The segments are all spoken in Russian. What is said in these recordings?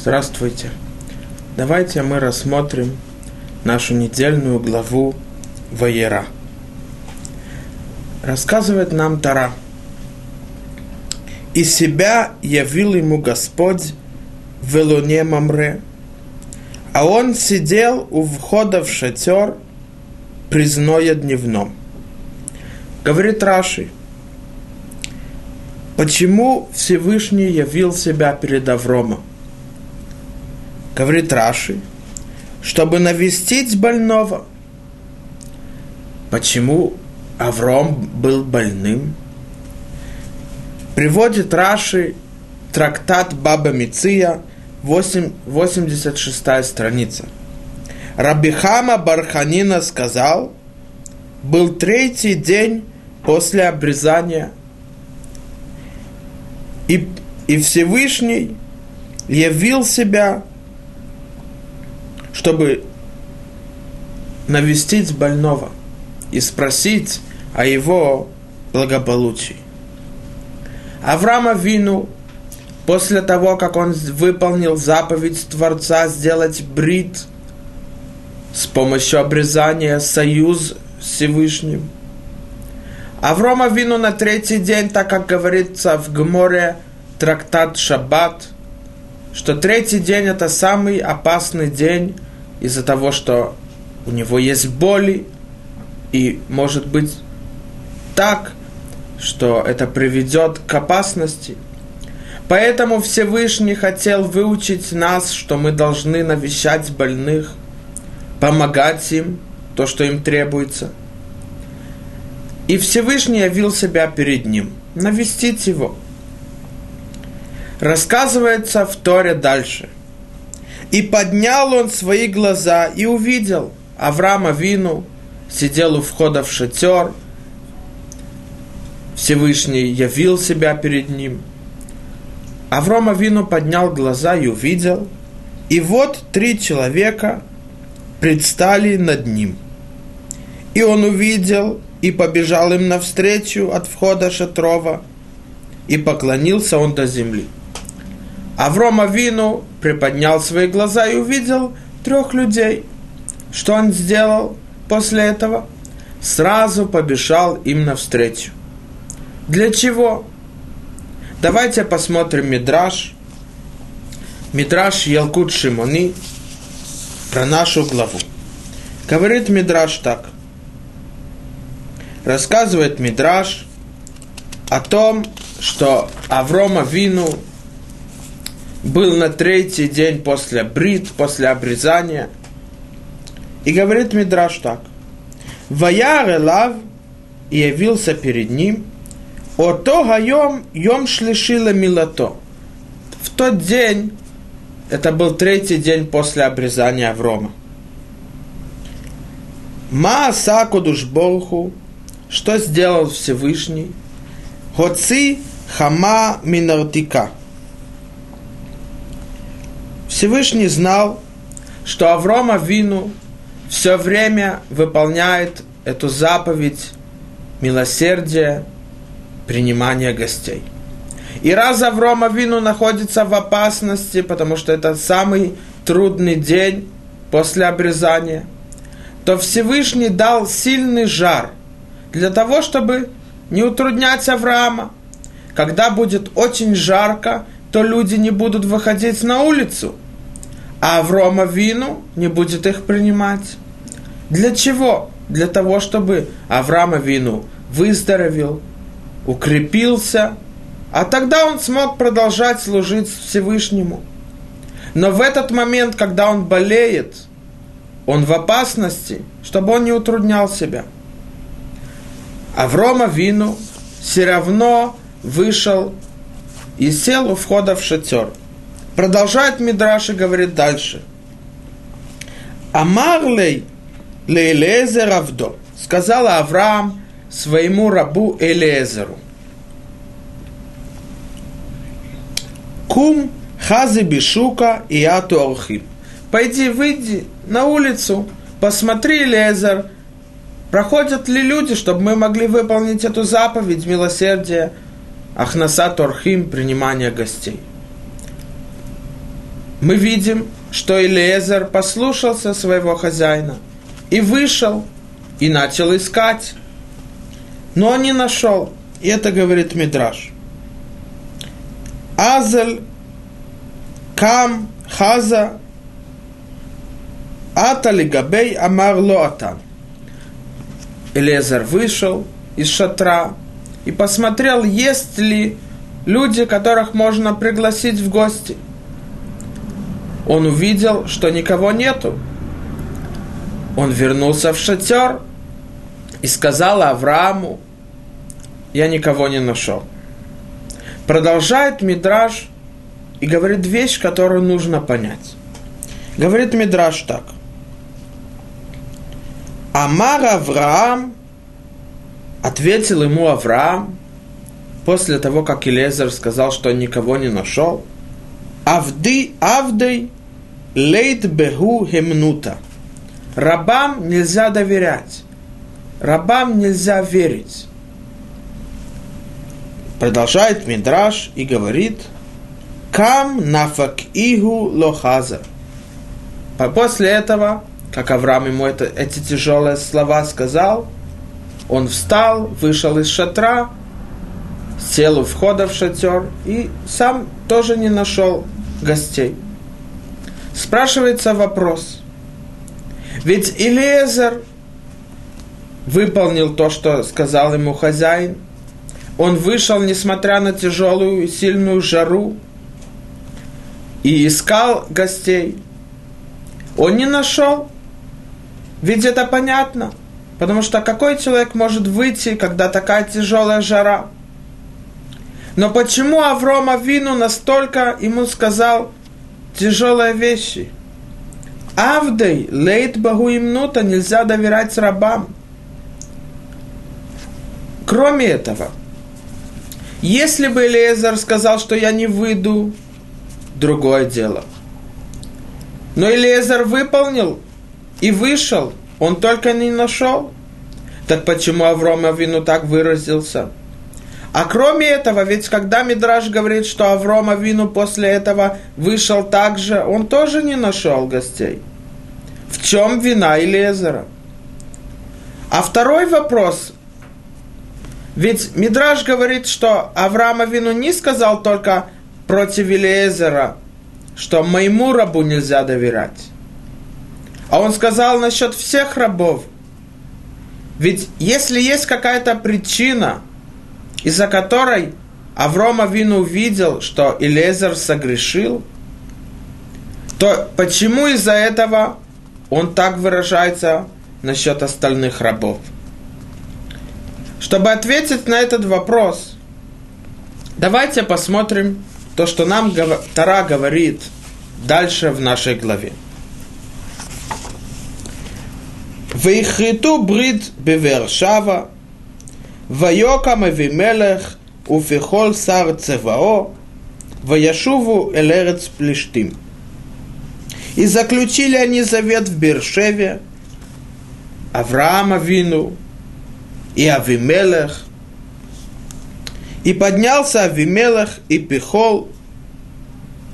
Здравствуйте. Давайте мы рассмотрим нашу недельную главу Ваера. Рассказывает нам Тара. «И себя явил ему Господь в Илуне Мамре, а он сидел у входа в шатер при зное дневном». Говорит Раши, почему Всевышний явил себя перед Авромом? Говорит Раши, чтобы навестить больного. Почему Авром был больным? Приводит Раши трактат Баба Миция, 8, 86 страница. Рабихама Барханина сказал, был третий день после обрезания, и, и Всевышний явил себя чтобы навестить больного и спросить о его благополучии. Авраама Вину, после того, как он выполнил заповедь Творца сделать брит с помощью обрезания союз с Всевышним, Аврома Вину на третий день, так как говорится в Гморе трактат Шаббат, что третий день это самый опасный день из-за того, что у него есть боли, и может быть так, что это приведет к опасности. Поэтому Всевышний хотел выучить нас, что мы должны навещать больных, помогать им, то, что им требуется. И Всевышний явил себя перед ним, навестить его. Рассказывается в Торе дальше – и поднял он свои глаза и увидел Авраама Вину, сидел у входа в шатер, Всевышний явил себя перед ним. Авраама Вину поднял глаза и увидел, и вот три человека предстали над ним. И он увидел и побежал им навстречу от входа шатрова, и поклонился он до земли. Аврома Вину приподнял свои глаза и увидел трех людей. Что он сделал после этого? Сразу побежал им навстречу. Для чего? Давайте посмотрим Мидраш. Мидраш Ялкут Шимони про нашу главу. Говорит Мидраш так. Рассказывает Мидраш о том, что Аврома Вину был на третий день после брит, после обрезания. И говорит Мидраш так. Ваяр Элав и явился перед ним, Ото гайом йом шлишила милато. В тот день, это был третий день после обрезания Аврома. Ма Сакудуш Богу, что сделал Всевышний? Хоци хама минартика – Всевышний знал, что Аврома Вину все время выполняет эту заповедь милосердия, принимания гостей. И раз Аврома Вину находится в опасности, потому что это самый трудный день после обрезания, то Всевышний дал сильный жар для того, чтобы не утруднять Авраама. Когда будет очень жарко, то люди не будут выходить на улицу, а Аврома Вину не будет их принимать. Для чего? Для того, чтобы Авраама Вину выздоровел, укрепился, а тогда он смог продолжать служить Всевышнему. Но в этот момент, когда он болеет, он в опасности, чтобы он не утруднял себя. Аврома Вину все равно вышел и сел у входа в шатер. Продолжает Мидраш и говорит дальше. Амарлей Лейлезер Авдо, сказала Авраам своему рабу Элезеру. Кум хази бишука и ату архим. Пойди, выйди на улицу, посмотри, Лезер, проходят ли люди, чтобы мы могли выполнить эту заповедь милосердия – Ахнаса Торхим, принимание гостей. Мы видим, что Илиезер послушался своего хозяина и вышел, и начал искать. Но он не нашел. И это говорит Мидраш. Азель, Кам, Хаза, Атали Габей, Амар Лоатан. Элезер вышел из шатра и посмотрел, есть ли люди, которых можно пригласить в гости. Он увидел, что никого нету. Он вернулся в шатер и сказал Аврааму, я никого не нашел. Продолжает Мидраж и говорит вещь, которую нужно понять. Говорит Мидраж так. Амар Авраам, ответил ему Авраам, после того, как Илезер сказал, что никого не нашел, Авды, Авдей, лейт бегу хемнута. Рабам нельзя доверять. Рабам нельзя верить. Продолжает Мидраш и говорит, Кам нафак игу лохаза. После этого, как Авраам ему это, эти тяжелые слова сказал, он встал, вышел из шатра, сел у входа в шатер и сам тоже не нашел гостей. Спрашивается вопрос. Ведь Илиезер выполнил то, что сказал ему хозяин – он вышел, несмотря на тяжелую и сильную жару, и искал гостей. Он не нашел. Ведь это понятно. Потому что какой человек может выйти, когда такая тяжелая жара? Но почему Аврома Вину настолько ему сказал тяжелые вещи? Авдей, лейт Богу имнута, нельзя доверять рабам. Кроме этого, если бы Элиезер сказал, что я не выйду, другое дело. Но Элиезер выполнил и вышел, он только не нашел. Так почему Авром Авину так выразился? А кроме этого, ведь когда Мидраш говорит, что Авром Авину после этого вышел так же, он тоже не нашел гостей. В чем вина Илезера? А второй вопрос, ведь Мидраж говорит, что Авраам Авину не сказал только против Илиезера, что моему рабу нельзя доверять. А он сказал насчет всех рабов. Ведь если есть какая-то причина, из-за которой Аврома Вину увидел, что Илезер согрешил, то почему из-за этого он так выражается насчет остальных рабов? Чтобы ответить на этот вопрос, давайте посмотрим то, что нам Тара говорит дальше в нашей главе. Вейхиту брит бевершава Вайокам Эвимелех, Уфихол Сар Цевао, Ваяшуву Элерец Плештим. И заключили они завет в Бершеве, Авраама Вину и Авимелех. И поднялся Авимелех и Пихол,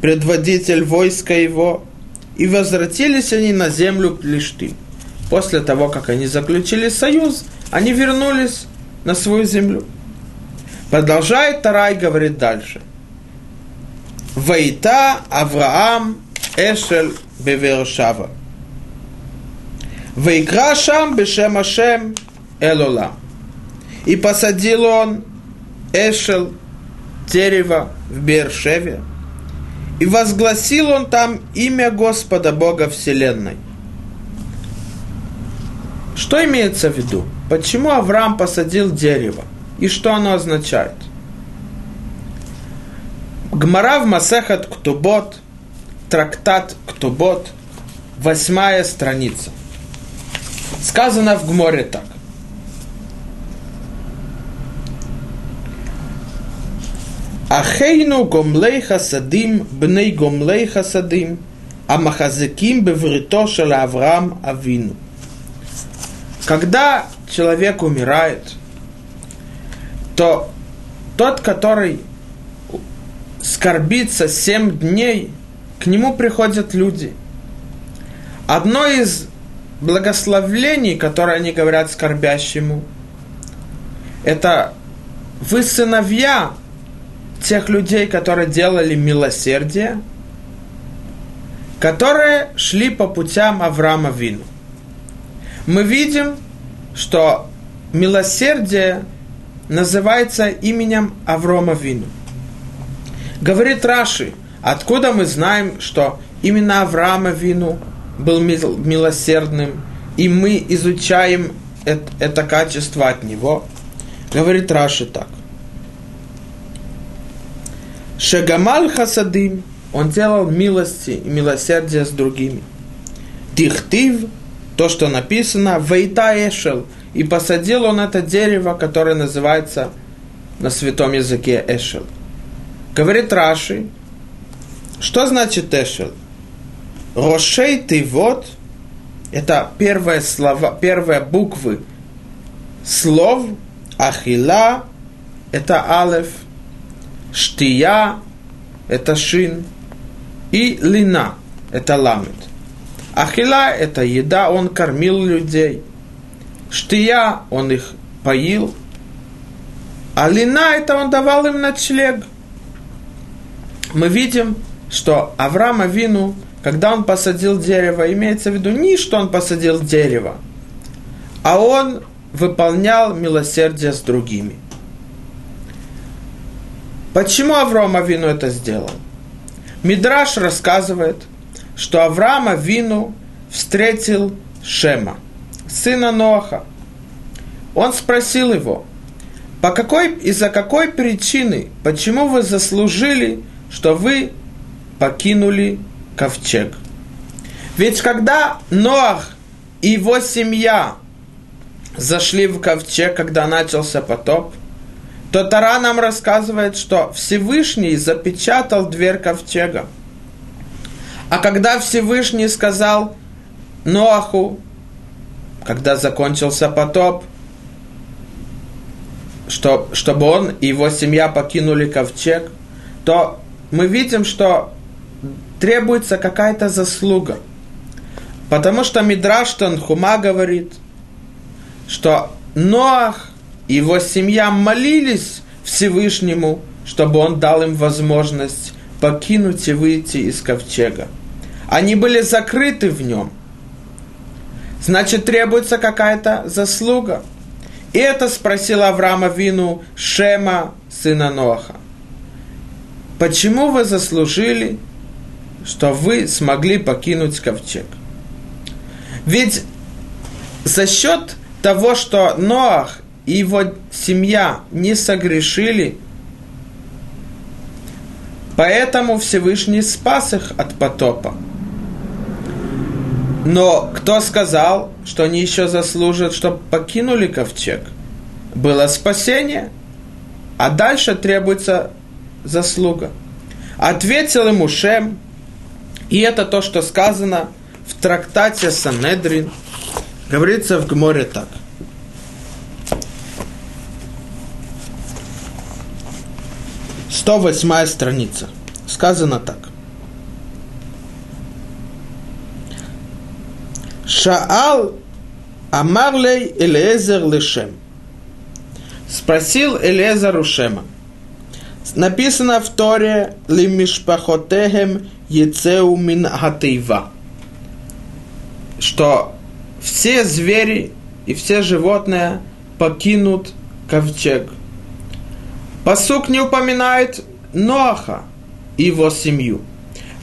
предводитель войска его, и возвратились они на землю Плештим. После того, как они заключили союз, они вернулись на свою землю. Продолжает Тарай, говорит дальше. Вейта Авраам Эшель Бевершава. Вейкра Шам Бешем Ашем Элолам. И посадил он Эшел, дерево в Бершеве, и возгласил он там имя Господа Бога Вселенной. Что имеется в виду? Почему Авраам посадил дерево? И что оно означает? Гмара в Масехат Ктубот, трактат Ктубот, восьмая страница. Сказано в Гморе так. Ахейну гомлей хасадим, бней гомлей хасадим, амахазеким беврито шел Авраам Авину. Когда человек умирает, то тот, который скорбится семь дней, к нему приходят люди. Одно из благословлений, которые они говорят скорбящему, это вы сыновья тех людей, которые делали милосердие, которые шли по путям Авраама Вину. Мы видим, что милосердие называется именем Аврома Вину. Говорит Раши, откуда мы знаем, что именно Авраама Вину был милосердным, и мы изучаем это, качество от него. Говорит Раши так. Шагамаль Хасадим, он делал милости и милосердие с другими. Тихтив, то, что написано, Вейта Эшел, и посадил он это дерево, которое называется на святом языке Эшел. Говорит Раши, что значит Эшел? Рошей ты вот, это первые слова, первые буквы слов, Ахила, это Алеф, Штия, это Шин, и Лина, это Ламет. Ахила – это еда, он кормил людей. Штия – он их поил. А лина – это он давал им ночлег. Мы видим, что Авраам Авину, когда он посадил дерево, имеется в виду не что он посадил дерево, а он выполнял милосердие с другими. Почему Авраам Авину это сделал? Мидраш рассказывает – что Авраама Вину встретил Шема, сына Ноаха. Он спросил его, по какой, из-за какой причины, почему вы заслужили, что вы покинули ковчег? Ведь когда Ноах и его семья зашли в ковчег, когда начался потоп, то Тара нам рассказывает, что Всевышний запечатал дверь ковчега – а когда Всевышний сказал Ноаху, когда закончился потоп, что, чтобы он и его семья покинули ковчег, то мы видим, что требуется какая-то заслуга. Потому что Мидраш Танхума говорит, что Ноах и его семья молились Всевышнему, чтобы он дал им возможность покинуть и выйти из ковчега. Они были закрыты в нем. Значит, требуется какая-то заслуга. И это спросил Авраама Вину Шема, сына Ноаха. Почему вы заслужили, что вы смогли покинуть ковчег? Ведь за счет того, что Ноах и его семья не согрешили, поэтому Всевышний спас их от потопа. Но кто сказал, что они еще заслужат, чтобы покинули ковчег? Было спасение, а дальше требуется заслуга. Ответил ему Шем, и это то, что сказано в трактате Санедрин, говорится в Гморе так. Сто восьмая страница. Сказано так. Шаал Амарлей Элезер Лешем. Спросил Элезер Ушема. Написано в Торе Лимишпахотехем Ецеу Мин Хатейва. Что все звери и все животные покинут ковчег. Посук не упоминает Ноаха и его семью.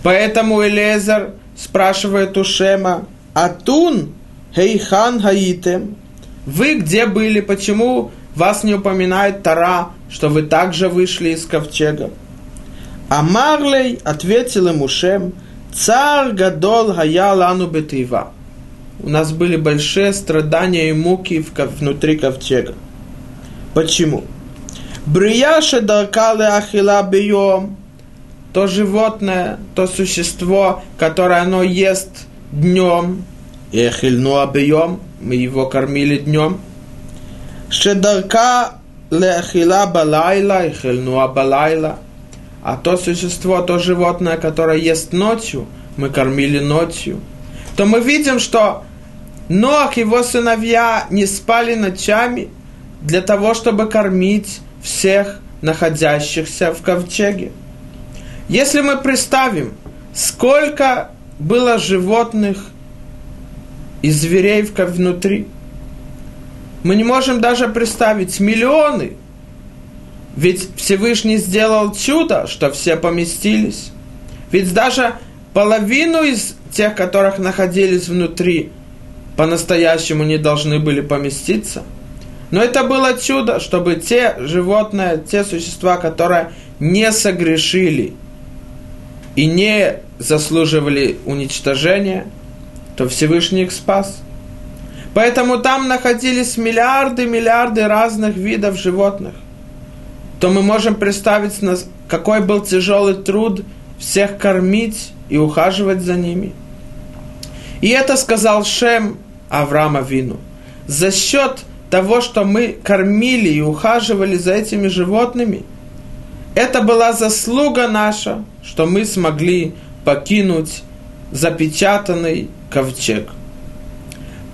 Поэтому Элезер спрашивает у Шема, Атун хейхан хаитем. Вы где были? Почему вас не упоминает Тара, что вы также вышли из ковчега? А Марлей ответил ему Шем, царь Гадол Хая Лану Бетива. У нас были большие страдания и муки внутри ковчега. Почему? Брияша даркале ахила бьем. То животное, то существо, которое оно ест днем, эхильну объем, мы его кормили днем. Шедарка леахила балайла, эхильну балайла. а то существо, то животное, которое ест ночью, мы кормили ночью, то мы видим, что Ноах и его сыновья не спали ночами для того, чтобы кормить всех находящихся в ковчеге. Если мы представим, сколько было животных и зверей внутри, мы не можем даже представить миллионы. Ведь Всевышний сделал чудо, что все поместились. Ведь даже половину из тех, которых находились внутри, по-настоящему не должны были поместиться. Но это было чудо, чтобы те животные, те существа, которые не согрешили и не заслуживали уничтожения, то Всевышний их спас – Поэтому там находились миллиарды, миллиарды разных видов животных. То мы можем представить, какой был тяжелый труд всех кормить и ухаживать за ними. И это сказал Шем Авраама Вину. За счет того, что мы кормили и ухаживали за этими животными, это была заслуга наша, что мы смогли покинуть запечатанный ковчег –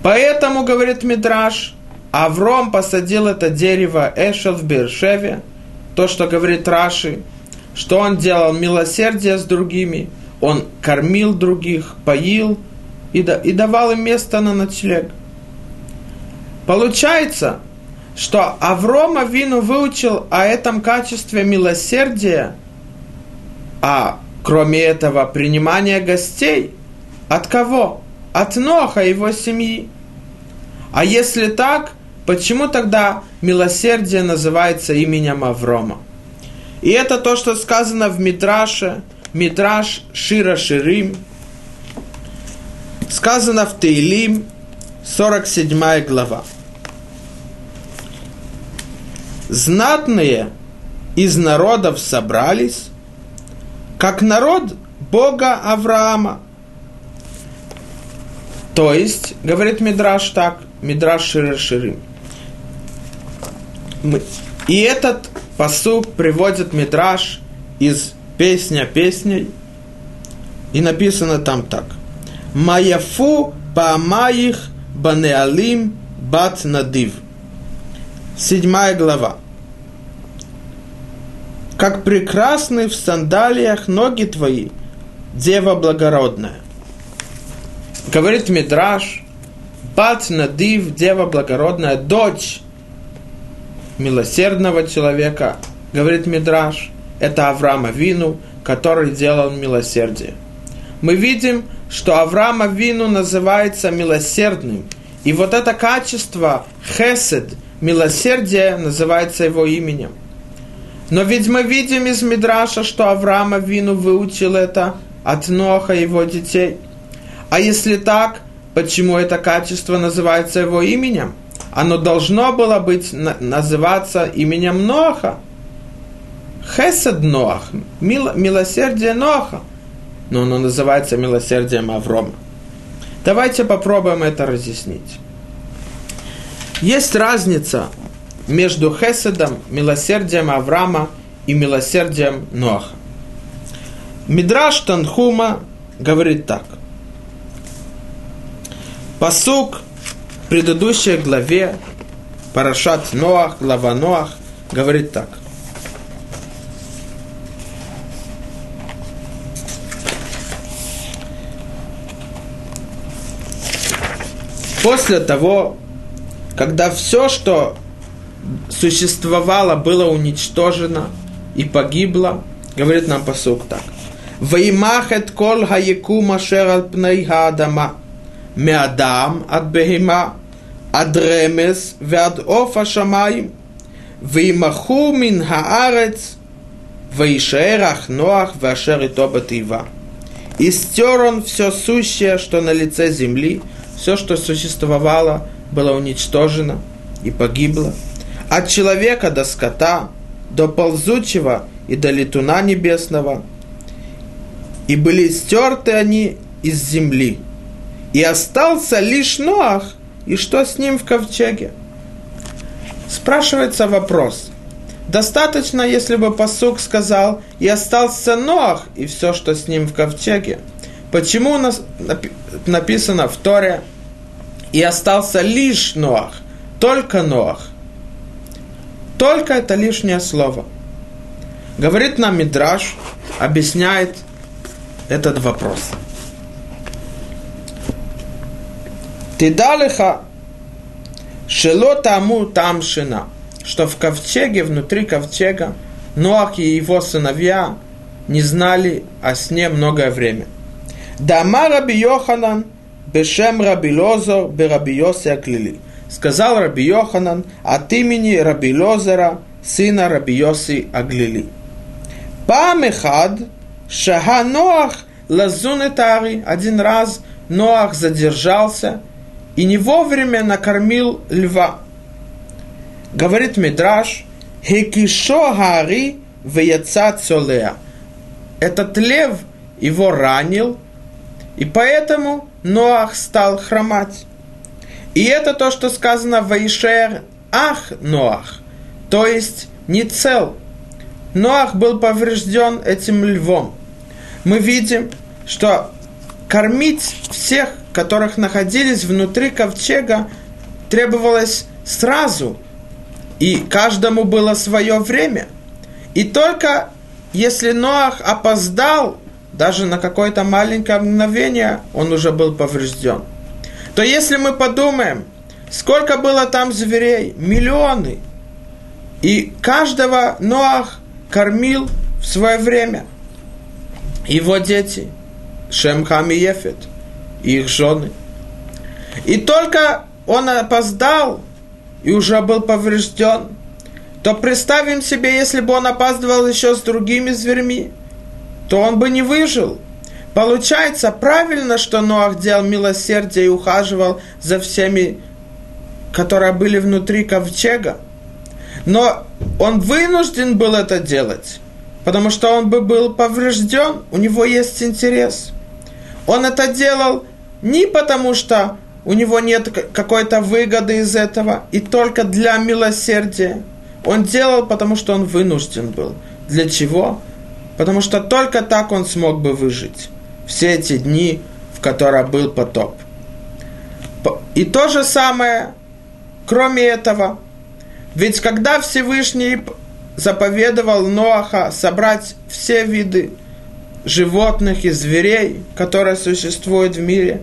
Поэтому, говорит Мидраш, Авром посадил это дерево Эшел в Бершеве, то, что говорит Раши, что он делал милосердие с другими, он кормил других, поил и, и давал им место на ночлег. Получается, что Аврома Вину выучил о этом качестве милосердия, а кроме этого принимания гостей, от кого? От Ноха и его семьи. А если так, почему тогда милосердие называется именем Аврома? И это то, что сказано в Мидраше, Мидраш Шира Ширим, сказано в Тейлим, 47 глава. Знатные из народов собрались, как народ Бога Авраама. То есть, говорит Мидраш так, Мидраш Широширим. И этот посук приводит Мидраш из песня песней. И написано там так. Маяфу паамаих банеалим бат надив. Седьмая глава. Как прекрасны в сандалиях ноги твои, дева благородная. Говорит Мидраш, Бат Надив, дева благородная, дочь милосердного человека, говорит Мидраш, это Авраама Вину, который делал милосердие. Мы видим, что Авраама Вину называется милосердным. И вот это качество, хесед, милосердие, называется его именем. Но ведь мы видим из Мидраша, что Авраама Вину выучил это от Ноха его детей. А если так, почему это качество называется его именем. Оно должно было быть называться именем Ноха. Хесед Ноах, мил, милосердие Ноха. Но оно называется милосердием Аврома. Давайте попробуем это разъяснить. Есть разница между Хеседом, милосердием Авраама и милосердием Ноаха. Мидраш Танхума говорит так. Посук в предыдущей главе Парашат Ноах, глава Ноах, говорит так. После того, когда все, что существовало, было уничтожено и погибло, говорит нам посук так. Ваймах эт кол хаеку машер аль пней гадама, меадам ад бехима, ад ремес вяд офа шамай, веймаху мин хаарец, вейшер ноах вашер и тоба И стер он все сущее, что на лице земли, все, что существовало – было уничтожено и погибло. От человека до скота, до ползучего и до летуна небесного. И были стерты они из земли. И остался лишь Ноах, и что с ним в ковчеге? Спрашивается вопрос, Достаточно, если бы посук сказал, и остался Ноах, и все, что с ним в ковчеге. Почему у нас написано в Торе, и остался лишь Ноах, только Ноах. Только это лишнее слово. Говорит нам Мидраш, объясняет этот вопрос. Тидалиха шело таму там шина, что в ковчеге, внутри ковчега, Ноах и его сыновья не знали о сне многое время. Дама Раби Йоханан – Бешем Раби Лозор Раби Йоси Аклили. Сказал Раби Йоханан от имени Раби Лозера, сына Раби Йоси Аглили. Памехад Шаха Ноах Лазун Этари. Один раз Ноах задержался и не вовремя накормил льва. Говорит Мидраш, Хекишо Хари Веяца Цолея. Этот лев его ранил, и поэтому Ноах стал хромать. И это то, что сказано в Ишер Ах Ноах, то есть не цел. Ноах был поврежден этим львом. Мы видим, что кормить всех, которых находились внутри ковчега, требовалось сразу, и каждому было свое время. И только если Ноах опоздал даже на какое-то маленькое мгновение он уже был поврежден. То если мы подумаем, сколько было там зверей, миллионы, и каждого Ноах кормил в свое время. Его дети, Шем, Хам и Ефет, и их жены. И только он опоздал и уже был поврежден, то представим себе, если бы он опаздывал еще с другими зверьми, то он бы не выжил. Получается правильно, что Ноах делал милосердие и ухаживал за всеми, которые были внутри ковчега. Но он вынужден был это делать, потому что он бы был поврежден, у него есть интерес. Он это делал не потому, что у него нет какой-то выгоды из этого, и только для милосердия. Он делал, потому что он вынужден был. Для чего? Потому что только так он смог бы выжить. Все эти дни, в которые был потоп. И то же самое, кроме этого, ведь когда Всевышний заповедовал Ноаха собрать все виды животных и зверей, которые существуют в мире,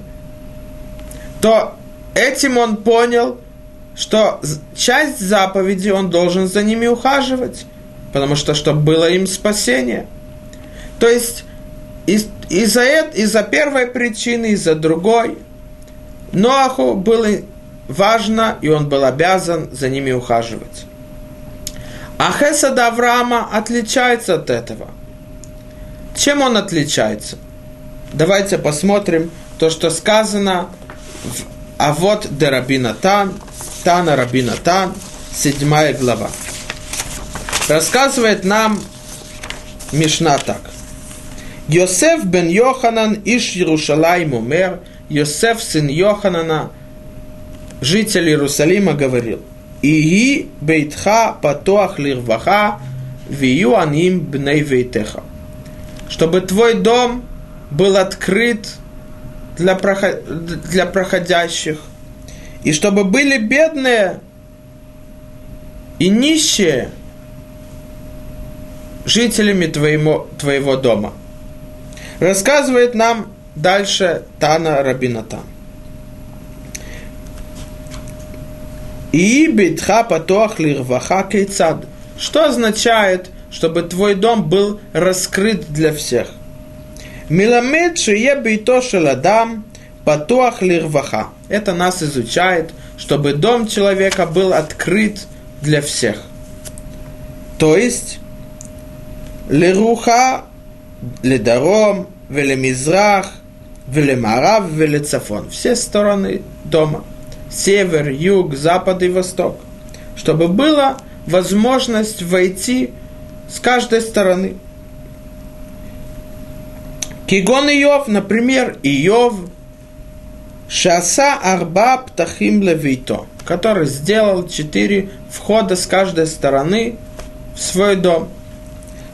то этим он понял, что часть заповеди он должен за ними ухаживать, потому что чтобы было им спасение – то есть из, из-за, из-за первой причины, из-за другой, Ноаху было важно, и он был обязан за ними ухаживать. А Хесад Авраама отличается от этого. Чем он отличается? Давайте посмотрим то, что сказано в а вот де Рабинатан, Тана Рабинатан, седьмая глава. Рассказывает нам Мишна так. Йосеф бен Йоханан Иш Иерушалаим умер, Йосеф сын Йоханана, житель Иерусалима, говорил, Иги бейтха патуах лирваха, вию аним бней вейтеха. Чтобы твой дом был открыт для, проход... для проходящих, и чтобы были бедные и нищие жителями твоему, твоего дома – Рассказывает нам дальше Тана Рабинатан. И битха патох лирваха кейцад. Что означает, чтобы твой дом был раскрыт для всех? Миламед шие бейто шеладам патуах лирваха. Это нас изучает, чтобы дом человека был открыт для всех. То есть, лируха ледаром, велемизрах, велемарав, велецафон. Все стороны дома. Север, юг, запад и восток. Чтобы была возможность войти с каждой стороны. Кигон Иов, например, Иов, Шаса Арба Птахим Левито, который сделал четыре входа с каждой стороны в свой дом.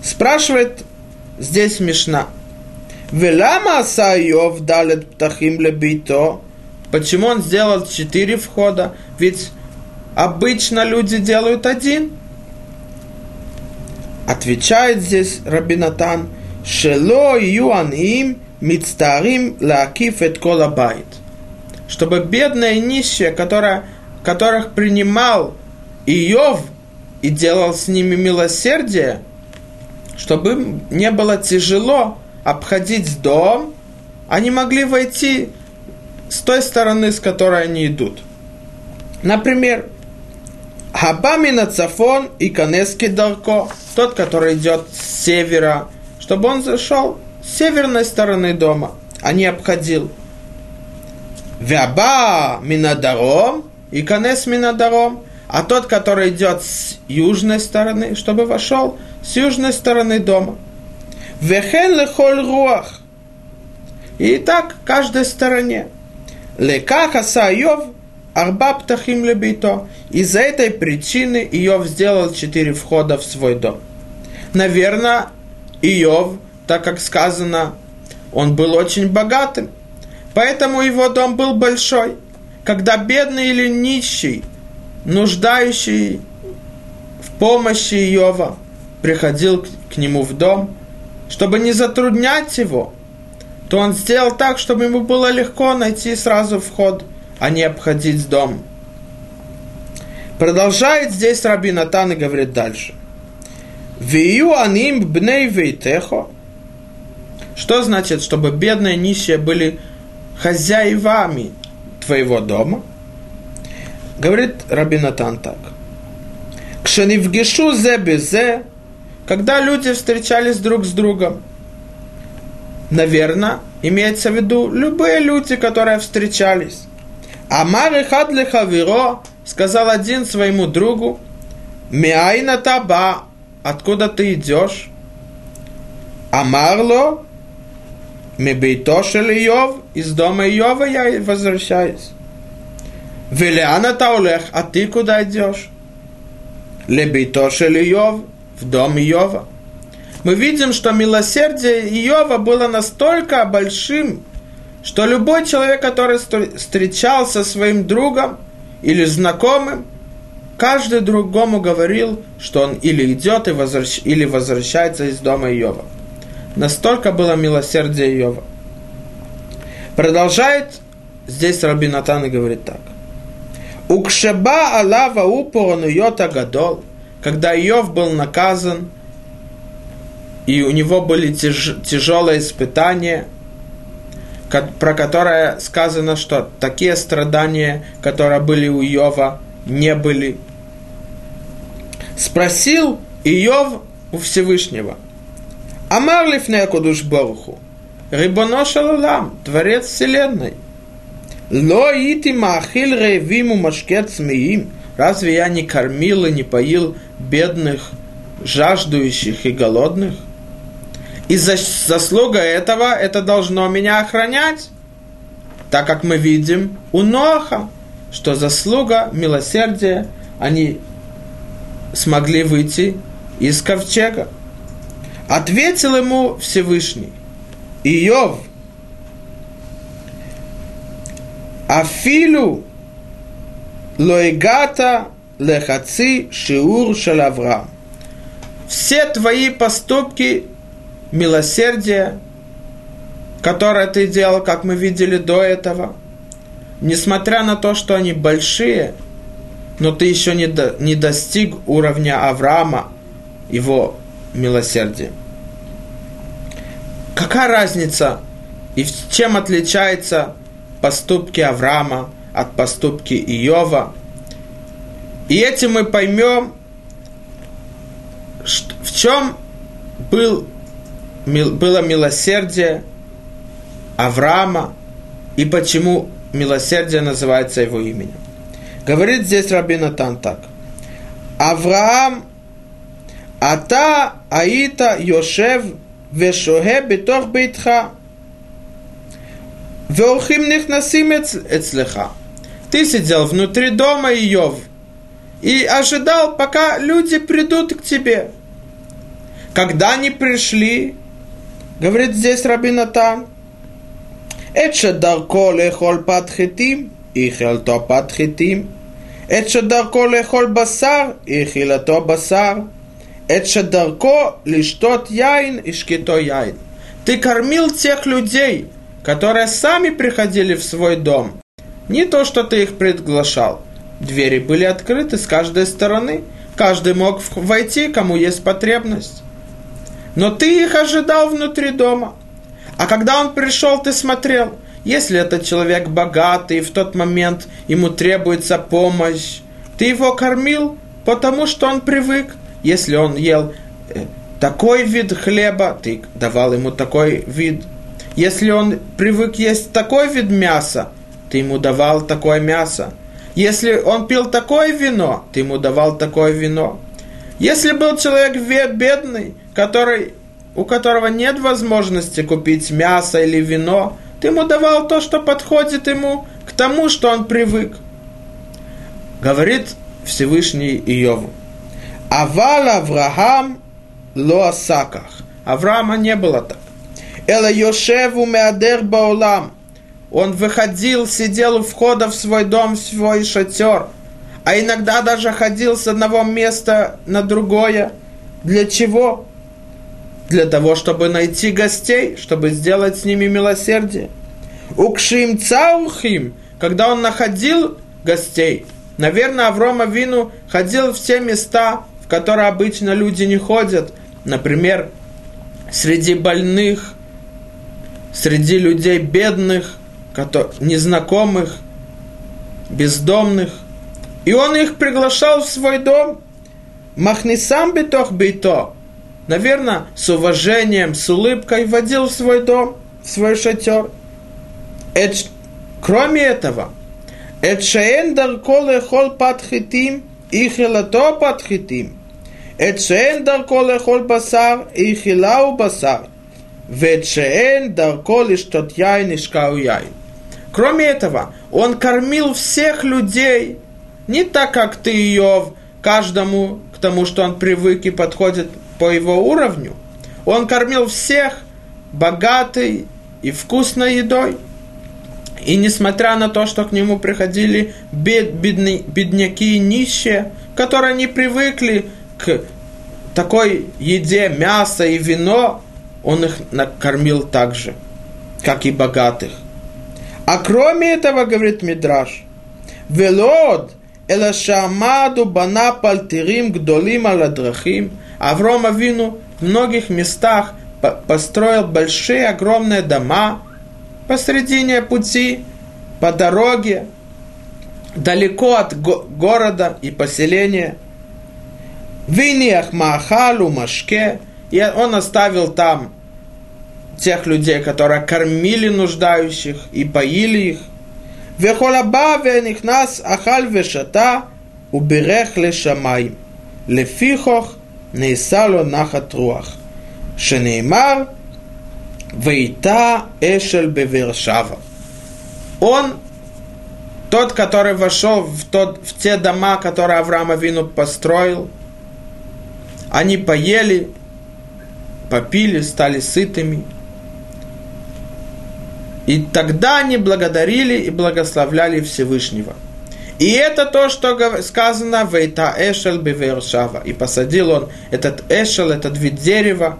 Спрашивает здесь Мишна. Велама аса Иов далет птахим лебито. Почему он сделал четыре входа? Ведь обычно люди делают один. Отвечает здесь Рабинатан, Шело юан им мицтарим лакиф эт колабайт. Чтобы бедная нищая, которая, которых принимал Иов и делал с ними милосердие, чтобы не было тяжело обходить дом, они могли войти с той стороны, с которой они идут. Например, Хабами на Цафон и Канески Дарко, тот, который идет с севера, чтобы он зашел с северной стороны дома, а не обходил. Вяба Минадаром и Канес Минадаром, а тот, который идет с южной стороны, чтобы вошел с южной стороны дома. Вехен лехоль руах. И так каждой стороне. Лекаха Сайов Арба птахим лебито. Из-за этой причины Иов сделал четыре входа в свой дом. Наверное, Иов, так как сказано, он был очень богатым, поэтому его дом был большой. Когда бедный или нищий, нуждающий в помощи Иова, приходил к нему в дом, чтобы не затруднять его, то он сделал так, чтобы ему было легко найти сразу вход – а не обходить дом. Продолжает здесь Раби Натан и говорит дальше. Вию аним бней вейтехо. Что значит, чтобы бедные нищие были хозяевами твоего дома? Говорит Раби Натан так. Кшенивгешу зе безе, когда люди встречались друг с другом. Наверное, имеется в виду любые люди, которые встречались. Амар Ихад Лехавиро сказал один своему другу, Миайна таба, откуда ты идешь? Амарло, Мебейто Иов, из дома Иова я возвращаюсь. Велиана Таулех, а ты куда идешь? Лебейто Иов, в дом Иова. Мы видим, что милосердие Иова было настолько большим, что любой человек, который встречался со своим другом или знакомым, каждый другому говорил, что он или идет и возвращ... или возвращается из дома Иова. Настолько было милосердие Иова. Продолжает здесь Раби Натан и говорит так. Укшеба Алава йота гадол, когда Иов был наказан, и у него были тяж... тяжелые испытания – про которое сказано, что такие страдания, которые были у Иова, не были. Спросил Иов у Всевышнего. Амар лифнея кудуш Боруху. Рибоно шалалам, Творец Вселенной. Ло ити махил ревиму машкет смеим. Разве я не кормил и не поил бедных, жаждущих и голодных? И за, заслуга этого это должно меня охранять. Так как мы видим у Ноха, что заслуга милосердия, они смогли выйти из ковчега. Ответил ему Всевышний. Иов, Афилу лоигата лехаци шиур шалавра. Все твои поступки милосердие, которое ты делал, как мы видели до этого, несмотря на то, что они большие, но ты еще не, до, не достиг уровня Авраама, его милосердия. Какая разница и чем отличается поступки Авраама от поступки Иова? И этим мы поймем, в чем был было милосердие Авраама и почему милосердие называется его именем. Говорит здесь Рабин Атан так. Авраам, ата аита йошев вешоге битох бейтха. Велхим них насимец эцлеха. Ты сидел внутри дома Иов и ожидал, пока люди придут к тебе. Когда они пришли, говорит здесь Рабинатан, Эчедарко лехол патхитим, ихелто патхитим, Эчедарко лехол басар, ихилато басар, Эчедарко лиштот яин, ишкито яин. Ты кормил тех людей – которые сами приходили в свой дом. Не то, что ты их приглашал. Двери были открыты с каждой стороны. Каждый мог войти, кому есть потребность. Но ты их ожидал внутри дома. А когда он пришел, ты смотрел. Если этот человек богатый, и в тот момент ему требуется помощь, ты его кормил, потому что он привык. Если он ел э, такой вид хлеба, ты давал ему такой вид. Если он привык есть такой вид мяса, ты ему давал такое мясо. Если он пил такое вино, ты ему давал такое вино. Если был человек бедный, который, у которого нет возможности купить мясо или вино, ты ему давал то, что подходит ему к тому, что он привык. Говорит Всевышний Иову. Авал Авраам лоасаках. Авраама не было так. Эла Йошеву Меадер Баулам. Он выходил, сидел у входа в свой дом, в свой шатер. А иногда даже ходил с одного места на другое. Для чего? Для того, чтобы найти гостей, чтобы сделать с ними милосердие. Укшим цаухим, когда он находил гостей, наверное, Аврома Вину ходил в те места, в которые обычно люди не ходят, например, среди больных, среди людей бедных, незнакомых, бездомных. И он их приглашал в свой дом. Махни сам битох бито. Наверное, с уважением, с улыбкой водил в свой дом, в свой шатер. Эд, кроме этого, Эдшаэн дар хол подхитим, и хилато подхитим. Эдшаэн дар хол басар, и хилау басар – Ведшеэн дарколиш тот яйн и шкау яйн. Кроме этого, он кормил всех людей, не так, как ты ее каждому, к тому, что он привык и подходит по его уровню. Он кормил всех богатой и вкусной едой. И несмотря на то, что к нему приходили бед, бедны, бедняки и нищие, которые не привыкли к такой еде мясо и вино, он их накормил так же, как и богатых. А кроме этого, говорит Мидраш, велод элашамаду бана пальтерим гдолим аладрахим, Аврома Вину в многих местах построил большие, огромные дома посредине пути, по дороге, далеко от го- города и поселения. Виниях Маахалу Машке, и он оставил там тех людей, которые кормили нуждающих и поили их. Вехолаба венихнас ахаль вешата уберех лешамаим. Лефихох нейсало нахат руах. Шенеймар вейта эшель бевершава. Он тот, который вошел в, тот, в те дома, которые Авраам Авину построил, они поели, попили, стали сытыми – и тогда они благодарили и благословляли Всевышнего. И это то, что сказано в Эйта Эшел Бевершава. И посадил он этот Эшел, этот вид дерева,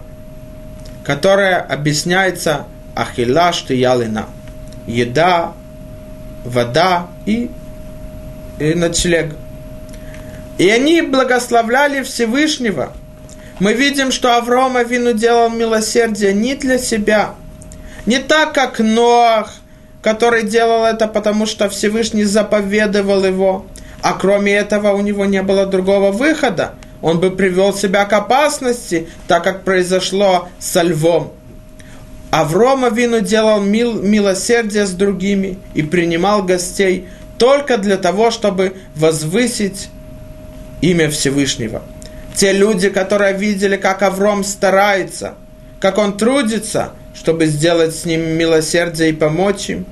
которое объясняется Ахилаш Ялина. Еда, вода и, и ночлег. И они благословляли Всевышнего. Мы видим, что Аврома Авину делал милосердие не для себя – не так, как Ноах, который делал это, потому что Всевышний заповедовал его. А кроме этого у него не было другого выхода. Он бы привел себя к опасности, так как произошло со львом. Аврома Вину делал мил, милосердие с другими и принимал гостей только для того, чтобы возвысить имя Всевышнего. Те люди, которые видели, как Авром старается, как он трудится – чтобы сделать с ним милосердие и помочь им.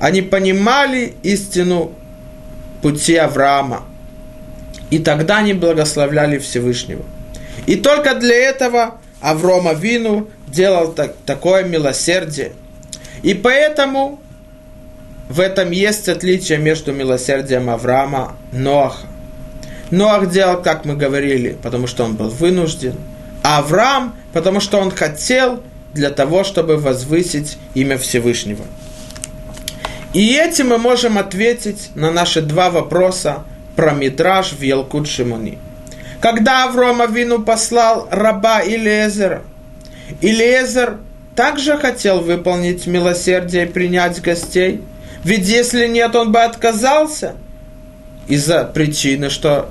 Они понимали истину пути Авраама. И тогда они благословляли Всевышнего. И только для этого Аврома Вину делал так, такое милосердие. И поэтому в этом есть отличие между милосердием Авраама и Ноаха. Ноах делал, как мы говорили, потому что он был вынужден, а Авраам, потому что он хотел для того, чтобы возвысить имя Всевышнего. И этим мы можем ответить на наши два вопроса про Мидраж в Елкут Шимони. Когда Авраам Авину послал раба Илиезера, Илиезер также хотел выполнить милосердие и принять гостей, ведь если нет, он бы отказался из-за причины, что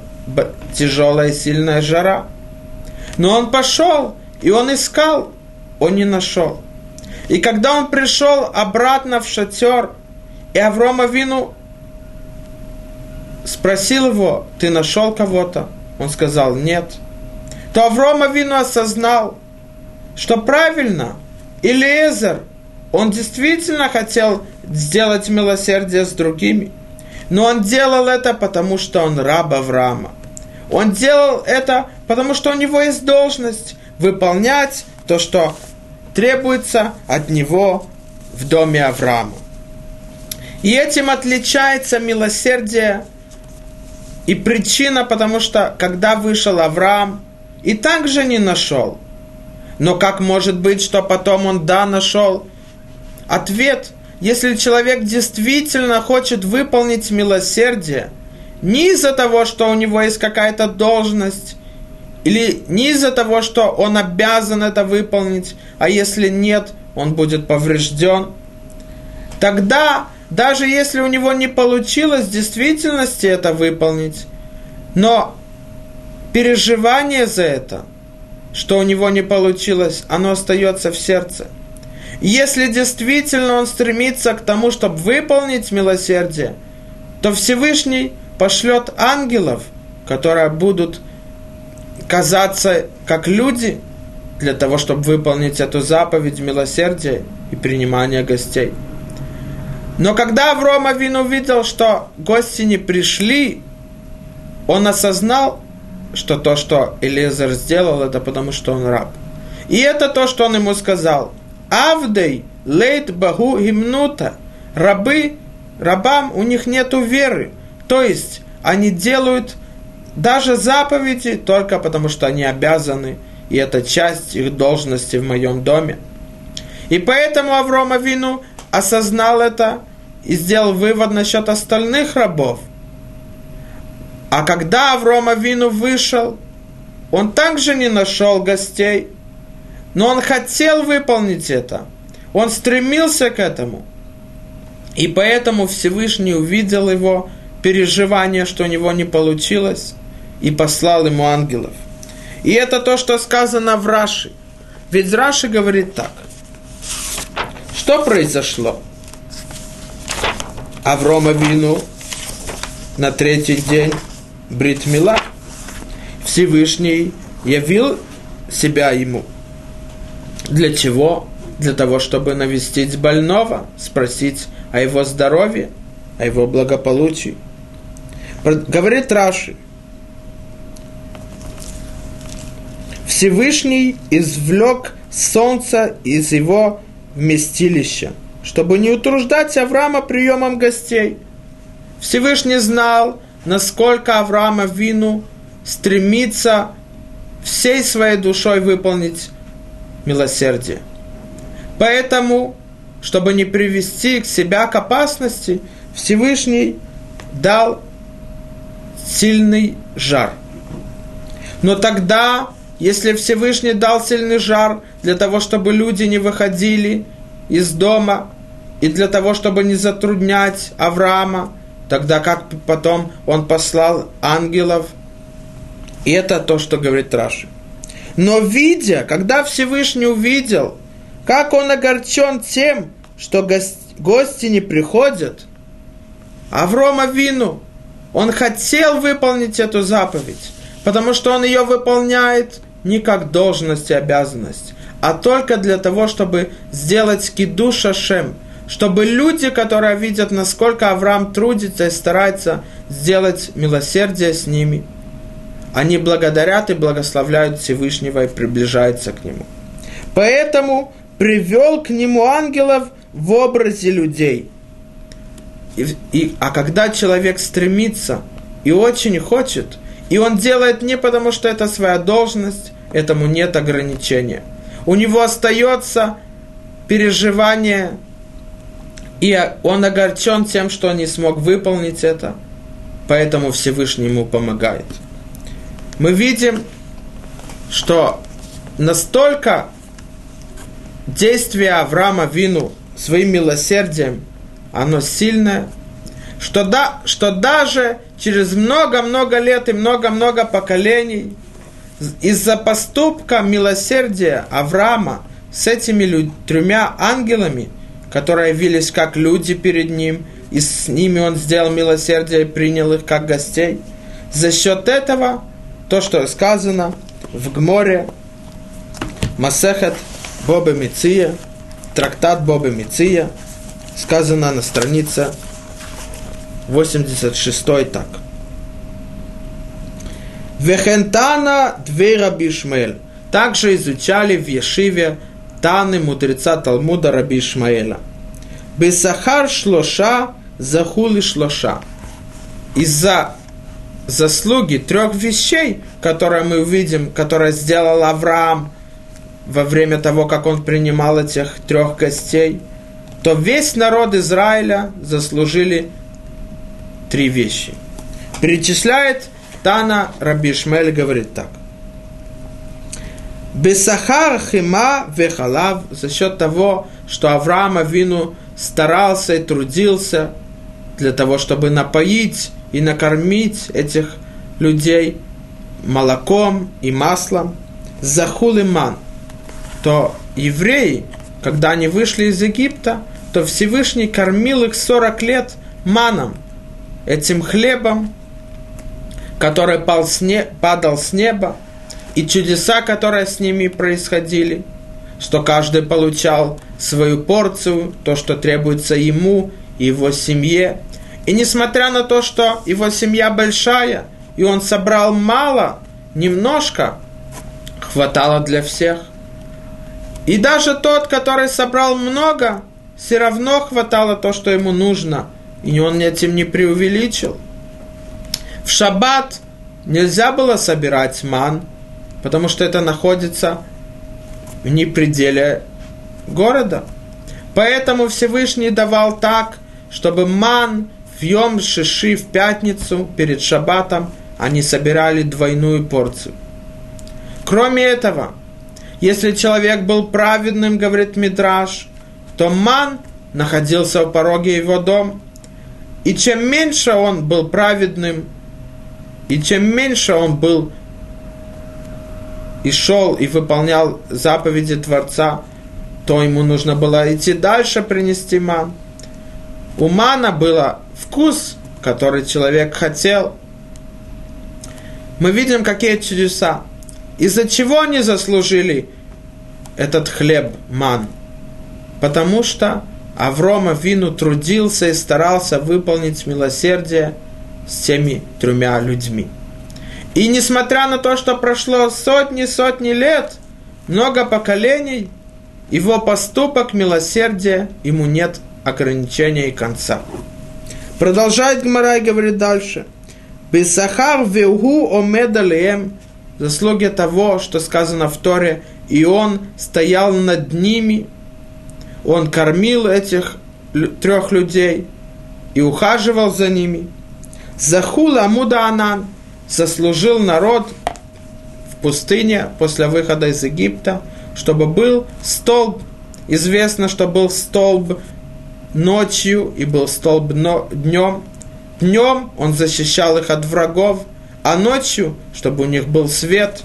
тяжелая сильная жара. Но он пошел, и он искал, он не нашел. И когда он пришел обратно в шатер, и Аврома Авину спросил его, ты нашел кого-то? Он сказал, нет. То Аврома Авину осознал, что правильно, Илиезер, он действительно хотел сделать милосердие с другими. Но он делал это, потому что он раб Авраама. Он делал это, потому что у него есть должность выполнять то, что требуется от него в доме Авраама. И этим отличается милосердие и причина, потому что когда вышел Авраам, и также не нашел. Но как может быть, что потом он да нашел? Ответ, если человек действительно хочет выполнить милосердие, не из-за того, что у него есть какая-то должность, или не из-за того, что он обязан это выполнить, а если нет, он будет поврежден, тогда даже если у него не получилось в действительности это выполнить, но переживание за это, что у него не получилось, оно остается в сердце. Если действительно он стремится к тому, чтобы выполнить милосердие, то Всевышний пошлет ангелов, которые будут казаться как люди, для того, чтобы выполнить эту заповедь милосердия и принимания гостей. Но когда Аврома Авин увидел, что гости не пришли, он осознал, что то, что Элизар сделал, это потому, что он раб. И это то, что он ему сказал. Авдей лейт багу гимнута. Рабы, рабам у них нету веры. То есть, они делают даже заповеди только потому, что они обязаны, и это часть их должности в моем доме. И поэтому Авром Авину осознал это и сделал вывод насчет остальных рабов. А когда Авром Авину вышел, он также не нашел гостей, но он хотел выполнить это. Он стремился к этому. И поэтому Всевышний увидел его переживание, что у него не получилось, и послал ему ангелов. И это то, что сказано в Раши. Ведь Раши говорит так – что произошло? Аврома Вину на третий день Бритмила. Всевышний явил себя ему. Для чего? Для того, чтобы навестить больного, спросить о его здоровье, о его благополучии. Говорит Раши. Всевышний извлек солнце из его вместилище, чтобы не утруждать Авраама приемом гостей. Всевышний знал, насколько Авраама вину стремится всей своей душой выполнить милосердие. Поэтому, чтобы не привести к себя к опасности, Всевышний дал сильный жар. Но тогда если Всевышний дал сильный жар для того, чтобы люди не выходили из дома, и для того, чтобы не затруднять Авраама, тогда как потом он послал ангелов. И это то, что говорит Раши. Но видя, когда Всевышний увидел, как он огорчен тем, что гости не приходят, Аврома вину, он хотел выполнить эту заповедь, потому что он ее выполняет не как должность и обязанность, а только для того, чтобы сделать кидуша шем, чтобы люди, которые видят, насколько Авраам трудится и старается сделать милосердие с ними, они благодарят и благословляют Всевышнего и приближаются к Нему. Поэтому привел к Нему ангелов в образе людей. И, и, а когда человек стремится и очень хочет, и он делает не потому, что это своя должность, этому нет ограничения. У него остается переживание, и он огорчен тем, что он не смог выполнить это, поэтому Всевышний ему помогает. Мы видим, что настолько действие Авраама Вину своим милосердием, оно сильное, что, да, что даже через много-много лет и много-много поколений из-за поступка милосердия Авраама с этими лю- тремя ангелами, которые явились как люди перед ним, и с ними он сделал милосердие и принял их как гостей, за счет этого, то, что сказано в Гморе, Масехет Боба Миция, трактат Боба Миция, сказано на странице 86 так. Вехентана две Раби Также изучали в Ешиве Таны мудреца Талмуда Раби Ишмаэля. Бесахар шлоша захули шлоша. Из-за заслуги трех вещей, которые мы увидим, которые сделал Авраам во время того, как он принимал этих трех гостей, то весь народ Израиля заслужили три вещи. Перечисляет Тана Рабишмель говорит так. Бесахар хима вехалав за счет того, что Авраам Авину старался и трудился для того, чтобы напоить и накормить этих людей молоком и маслом, захул ман, то евреи, когда они вышли из Египта, то Всевышний кормил их 40 лет маном, этим хлебом, который падал с неба, и чудеса, которые с ними происходили, что каждый получал свою порцию, то, что требуется ему и его семье. И несмотря на то, что его семья большая, и он собрал мало, немножко, хватало для всех. И даже тот, который собрал много, все равно хватало то, что ему нужно, и он этим не преувеличил. В шаббат нельзя было собирать ман, потому что это находится вне пределе города. Поэтому Всевышний давал так, чтобы ман в Йом Шиши в пятницу перед шаббатом они собирали двойную порцию. Кроме этого, если человек был праведным, говорит Мидраш, то ман находился у пороге его дома. И чем меньше он был праведным, и чем меньше он был и шел и выполнял заповеди Творца, то ему нужно было идти дальше принести ман. У мана было вкус, который человек хотел. Мы видим, какие чудеса. Из-за чего они заслужили этот хлеб, ман? Потому что Аврома Вину трудился и старался выполнить милосердие с теми тремя людьми. И несмотря на то, что прошло сотни-сотни лет, много поколений, его поступок милосердия, ему нет ограничения и конца. Продолжает Гмара и говорит дальше. Бесахар веуху омедалием заслуги того, что сказано в Торе, и он стоял над ними, он кормил этих трех людей и ухаживал за ними. Захул Амуда Анан заслужил народ в пустыне после выхода из Египта, чтобы был столб. Известно, что был столб ночью и был столб днем. Днем он защищал их от врагов, а ночью, чтобы у них был свет,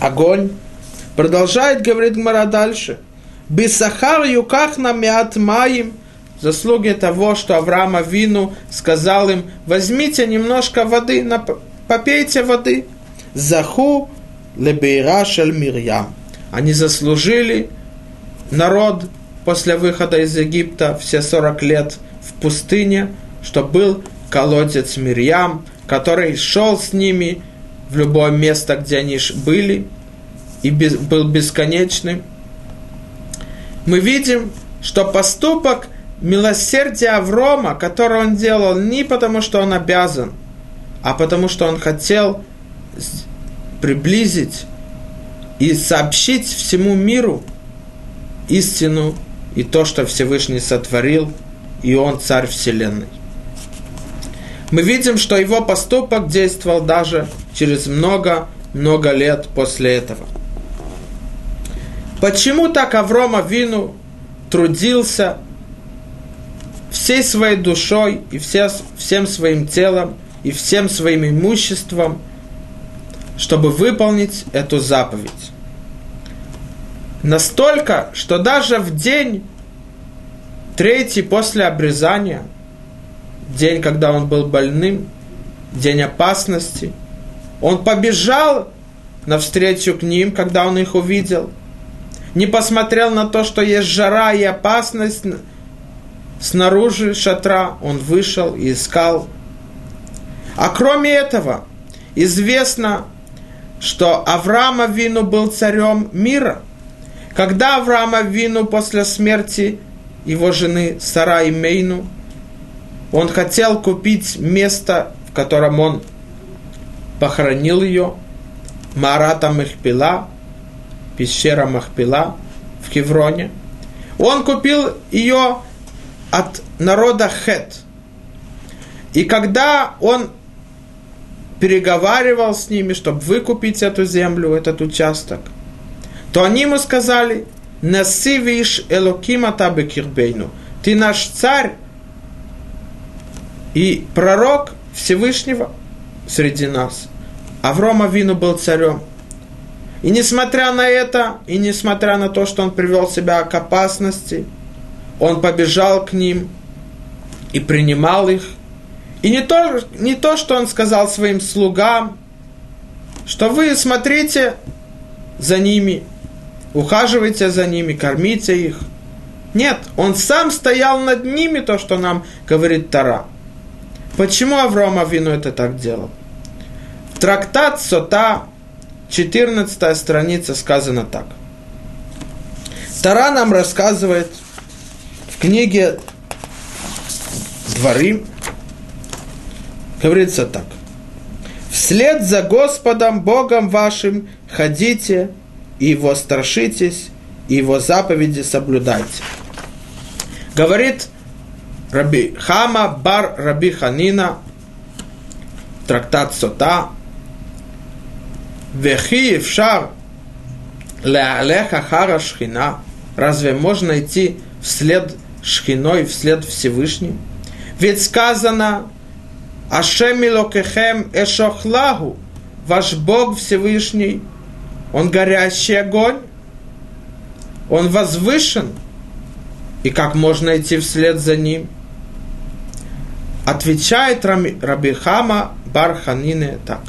огонь. Продолжает, говорит Гмара дальше. Бисахар юках на мят маим. Заслуги того, что Авраама Вину сказал им, возьмите немножко воды, попейте воды. Заху лебейра шель мирьям. Они заслужили народ после выхода из Египта все 40 лет в пустыне, что был колодец Мирьям, который шел с ними в любое место, где они были, и был бесконечным. Мы видим, что поступок милосердия Аврома, который он делал не потому, что он обязан, а потому, что он хотел приблизить и сообщить всему миру истину и то, что Всевышний сотворил, и он царь Вселенной мы видим, что его поступок действовал даже через много-много лет после этого. Почему так Аврома Вину трудился всей своей душой и все, всем своим телом и всем своим имуществом, чтобы выполнить эту заповедь? Настолько, что даже в день третий после обрезания – день, когда он был больным, день опасности. Он побежал навстречу к ним, когда он их увидел. Не посмотрел на то, что есть жара и опасность снаружи шатра. Он вышел и искал. А кроме этого, известно, что Авраама Вину был царем мира. Когда Авраама Вину после смерти его жены Сара и Мейну – он хотел купить место, в котором он похоронил ее, Марата Махпила, пещера Махпила в Кевроне. Он купил ее от народа Хет. И когда он переговаривал с ними, чтобы выкупить эту землю, этот участок, то они ему сказали, «Насивиш Элокима табе кирбейну». Ты наш царь, и пророк Всевышнего среди нас. Аврома Вину был царем. И несмотря на это, и несмотря на то, что он привел себя к опасности, он побежал к ним и принимал их. И не то, не то, что он сказал своим слугам, что вы смотрите за ними, ухаживайте за ними, кормите их. Нет, он сам стоял над ними, то, что нам говорит Тара. Почему Авраам Авину это так делал? Трактат Сота, 14 страница, сказано так. Тара нам рассказывает в книге Дворы, говорится так. Вслед за Господом Богом вашим ходите и Его страшитесь, и Его заповеди соблюдайте. Говорит Раби Хама бар Раби Ханина, трактат Сота, Вехи Евшар Леалеха Хара Шхина. Разве можно идти вслед Шхиной, вслед Всевышним? Ведь сказано, Ашем Илокехем Эшохлаху, ваш Бог Всевышний, Он горящий огонь, Он возвышен, и как можно идти вслед за Ним – Отвечает Рабихама Барханине так.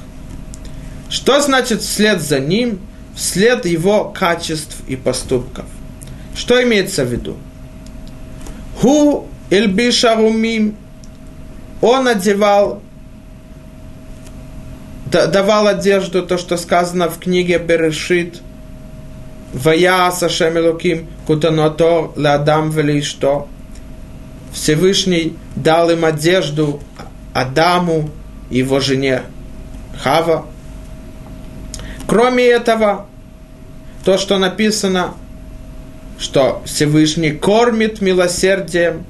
Что значит вслед за ним, вслед его качеств и поступков? Что имеется в виду? Ху Эльбишарумим он одевал, давал одежду, то, что сказано в книге Берешит, Вая Сашем Элоким Кутанотор Ладам Велишто, Всевышний дал им одежду Адаму и его жене Хава. Кроме этого, то, что написано, что Всевышний кормит милосердием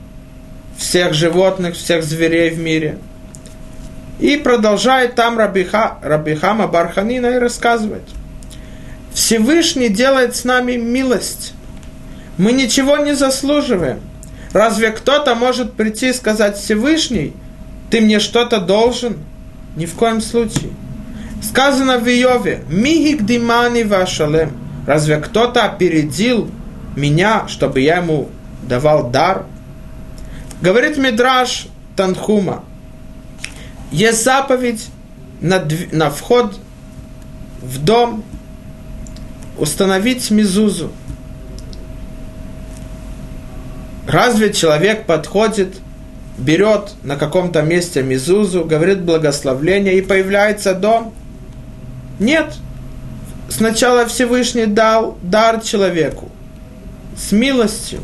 всех животных, всех зверей в мире. И продолжает там Рабиха, Рабихама Барханина и рассказывает. Всевышний делает с нами милость. Мы ничего не заслуживаем – Разве кто-то может прийти и сказать Всевышний, ты мне что-то должен? Ни в коем случае. Сказано в Иове, «Мигик димани вашалем». Разве кто-то опередил меня, чтобы я ему давал дар? Говорит Мидраш Танхума, есть заповедь на, на вход в дом установить мизузу – Разве человек подходит, берет на каком-то месте мизузу, говорит благословление, и появляется дом? Нет. Сначала Всевышний дал дар человеку с милостью,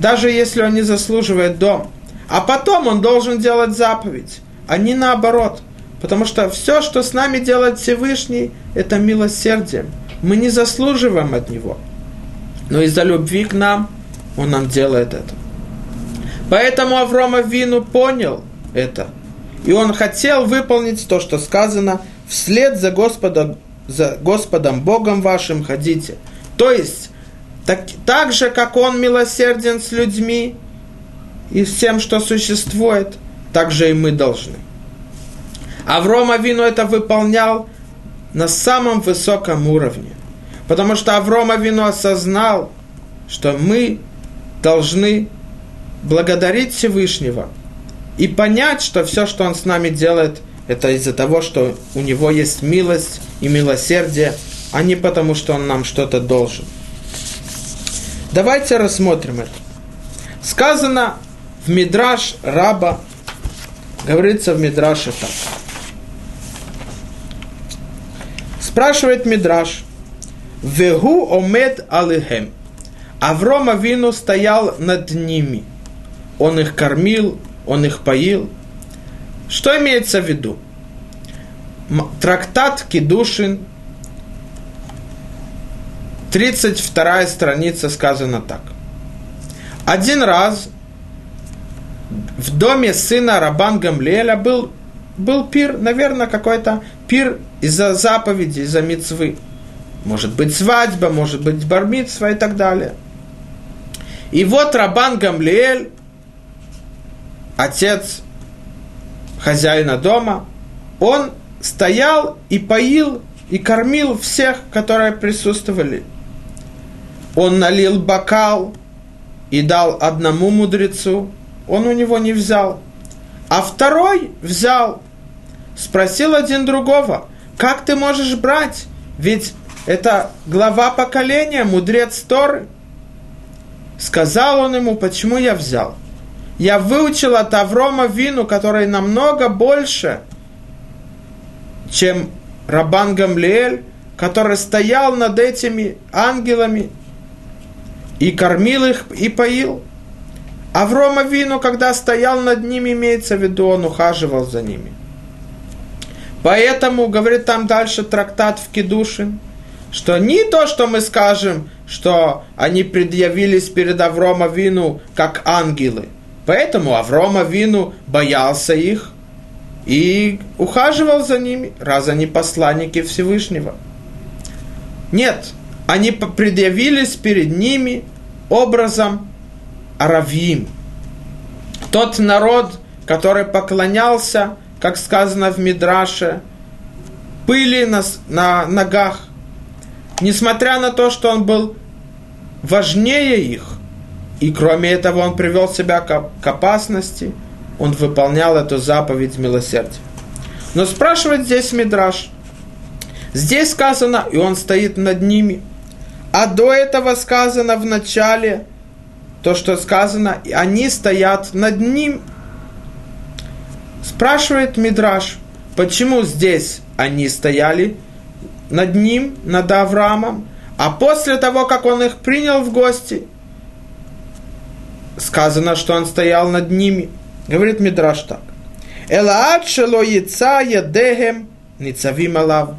даже если он не заслуживает дом. А потом он должен делать заповедь, а не наоборот. Потому что все, что с нами делает Всевышний, это милосердие. Мы не заслуживаем от него. Но из-за любви к нам он нам делает это. Поэтому Аврома Вину понял это. И он хотел выполнить то, что сказано, вслед за Господом, за Господом Богом вашим ходите. То есть, так, так же, как он милосерден с людьми и с тем, что существует, так же и мы должны. Авром Авину это выполнял на самом высоком уровне. Потому что Авром Авину осознал, что мы должны благодарить Всевышнего и понять, что все, что Он с нами делает, это из-за того, что у Него есть милость и милосердие, а не потому, что Он нам что-то должен. Давайте рассмотрим это. Сказано в Мидраш Раба, говорится в Мидраше так. Спрашивает Мидраш, Вегу омед алихем. Авром Авину стоял над ними. Он их кормил, он их поил. Что имеется в виду? Трактат Кедушин, 32 страница сказано так. Один раз в доме сына Рабан Гамлеля был, был пир, наверное, какой-то пир из-за заповеди, из-за мецвы. Может быть свадьба, может быть бармитсва и так далее. И вот Рабан Гамлиэль, отец хозяина дома, он стоял и поил и кормил всех, которые присутствовали. Он налил бокал и дал одному мудрецу, он у него не взял. А второй взял спросил один другого, как ты можешь брать? Ведь это глава поколения, мудрец Торы. Сказал он ему, почему я взял? Я выучил от Аврома вину, который намного больше, чем Рабан Гамлиэль, который стоял над этими ангелами и кормил их и поил. Аврома вину, когда стоял над ними, имеется в виду, он ухаживал за ними. Поэтому, говорит там дальше трактат в Кедушин, что не то, что мы скажем, что они предъявились перед Аврома Вину как ангелы. Поэтому Аврома Вину боялся их и ухаживал за ними, раз они посланники Всевышнего. Нет, они предъявились перед ними образом Аравим. Тот народ, который поклонялся как сказано в Мидраше, пыли на, на ногах, несмотря на то, что он был важнее их, и кроме этого он привел себя к, к опасности, он выполнял эту заповедь милосердия. Но спрашивает здесь Мидраш. Здесь сказано, и он стоит над ними. А до этого сказано в начале, то, что сказано, они стоят над ним, Спрашивает Мидраш, почему здесь они стояли над ним, над Авраамом, а после того, как он их принял в гости, сказано, что он стоял над ними. Говорит Мидраш так. Элаат шело яца ядехем ницавим алав.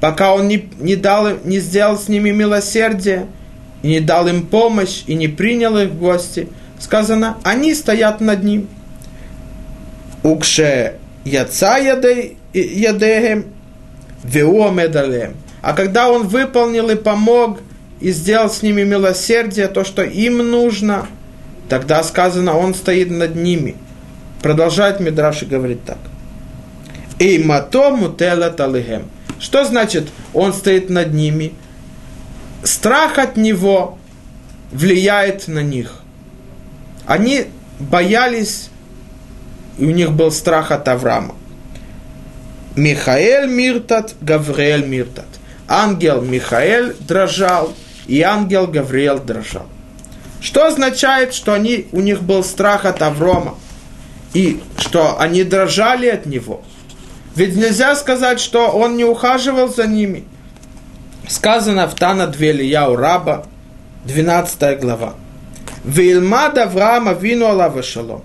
Пока он не, не, дал, не сделал с ними милосердие, и не дал им помощь, и не принял их в гости, сказано, они стоят над ним. Укше яца ядеем, веу медалем. А когда он выполнил и помог, и сделал с ними милосердие, то, что им нужно, тогда сказано, он стоит над ними. Продолжает Мидраш и говорит так. И мато мутела талихем. Что значит, он стоит над ними? Страх от него влияет на них. Они боялись и у них был страх от Авраама. Михаэль Миртат, Гавриэль Миртат. Ангел Михаэль дрожал, и ангел Гавриэл дрожал. Что означает, что они, у них был страх от Аврома, и что они дрожали от него? Ведь нельзя сказать, что он не ухаживал за ними. Сказано в Тана Двелия у раба, 12 глава. Вильмад Авраама вину Шалом.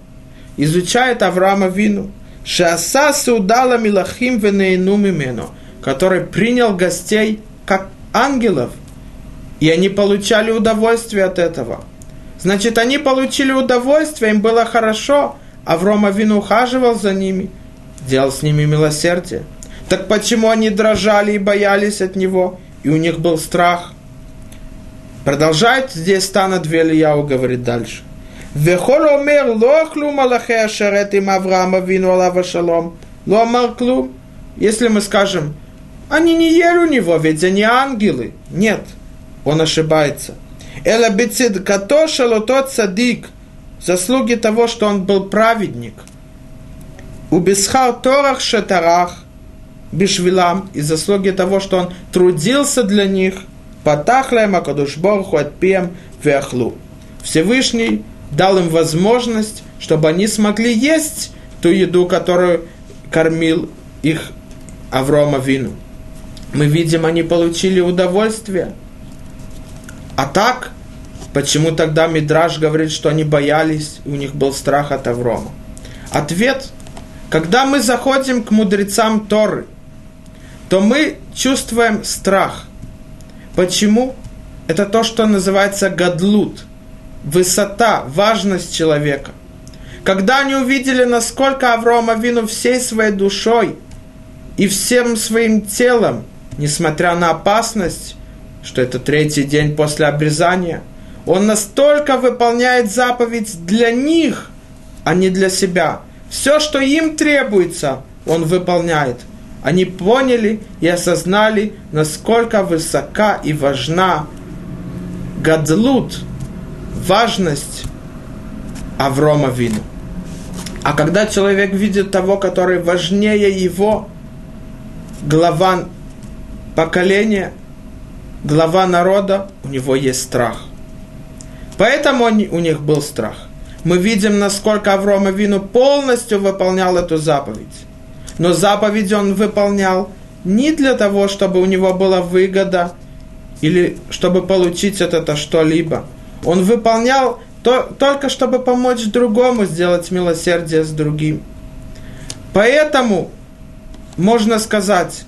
Изучает Авраама вину. Шаса судала милахим венеину мимено. Который принял гостей как ангелов. И они получали удовольствие от этого. Значит, они получили удовольствие, им было хорошо. Авраам Авину ухаживал за ними, делал с ними милосердие. Так почему они дрожали и боялись от него, и у них был страх? Продолжает здесь Тана Двелияу, говорит дальше. וכל אומר לא אכלו מלאכי השרת עם אברהם אבינו עליו השלום, לא אמר כלום. Если мы скажем, они не ели у него, ведь они ангелы. Нет, он ошибается. Эла бецид като шалото цадик, заслуги того, что он был праведник. У бесхар торах шатарах, бишвилам, и заслуги того, что он трудился для них, патахлем акадушборху отпием вяхлу. Всевышний дал им возможность, чтобы они смогли есть ту еду, которую кормил их Аврома Вину. Мы видим, они получили удовольствие. А так, почему тогда Мидраж говорит, что они боялись, у них был страх от Аврома? Ответ, когда мы заходим к мудрецам Торы, то мы чувствуем страх. Почему? Это то, что называется гадлут – высота, важность человека. Когда они увидели, насколько Авраам Авину всей своей душой и всем своим телом, несмотря на опасность, что это третий день после обрезания, он настолько выполняет заповедь для них, а не для себя. Все, что им требуется, он выполняет. Они поняли и осознали, насколько высока и важна гадлут – важность Аврома Вину. А когда человек видит того, который важнее его, глава поколения, глава народа, у него есть страх. Поэтому он, у них был страх. Мы видим, насколько Аврома Вину полностью выполнял эту заповедь. Но заповедь он выполнял не для того, чтобы у него была выгода или чтобы получить от этого что-либо – он выполнял то, только чтобы помочь другому сделать милосердие с другим. Поэтому можно сказать,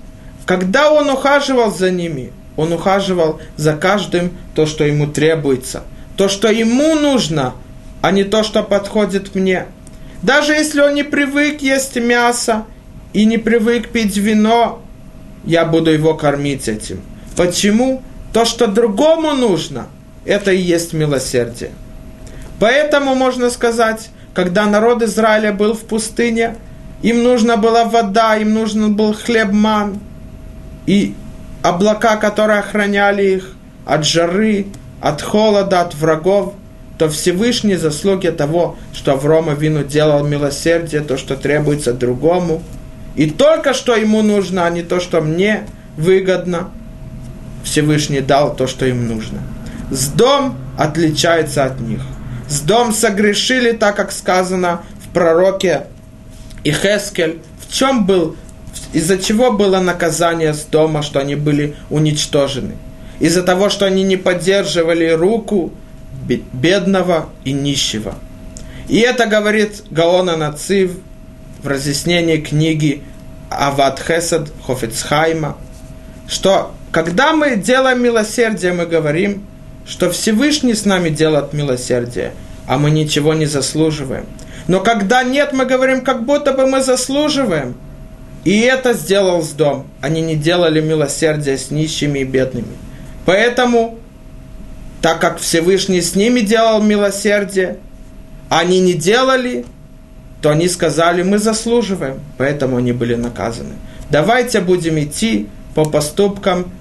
когда он ухаживал за ними, он ухаживал за каждым то, что ему требуется, то, что ему нужно, а не то, что подходит мне. Даже если он не привык есть мясо и не привык пить вино, я буду его кормить этим. Почему? То, что другому нужно – это и есть милосердие. Поэтому можно сказать, когда народ Израиля был в пустыне, им нужна была вода, им нужен был хлеб ман, и облака, которые охраняли их от жары, от холода, от врагов, то Всевышний заслуги того, что Аврома Вину делал милосердие, то, что требуется другому, и только что ему нужно, а не то, что мне выгодно, Всевышний дал то, что им нужно – с дом отличается от них. С дом согрешили, так как сказано в пророке Ихескель. В чем был, из-за чего было наказание с дома, что они были уничтожены? Из-за того, что они не поддерживали руку бедного и нищего. И это говорит Гаона Нацив в разъяснении книги Ават Хесед Хофицхайма, что когда мы делаем милосердие, мы говорим – что Всевышний с нами делает милосердие, а мы ничего не заслуживаем. Но когда нет, мы говорим, как будто бы мы заслуживаем. И это сделал с дом. Они не делали милосердие с нищими и бедными. Поэтому, так как Всевышний с ними делал милосердие, они не делали, то они сказали, мы заслуживаем, поэтому они были наказаны. Давайте будем идти по поступкам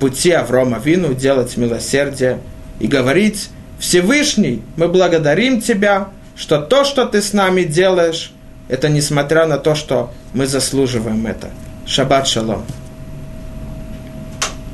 пути Аврома Вину, делать милосердие и говорить, Всевышний, мы благодарим Тебя, что то, что Ты с нами делаешь, это несмотря на то, что мы заслуживаем это. Шаббат шалом.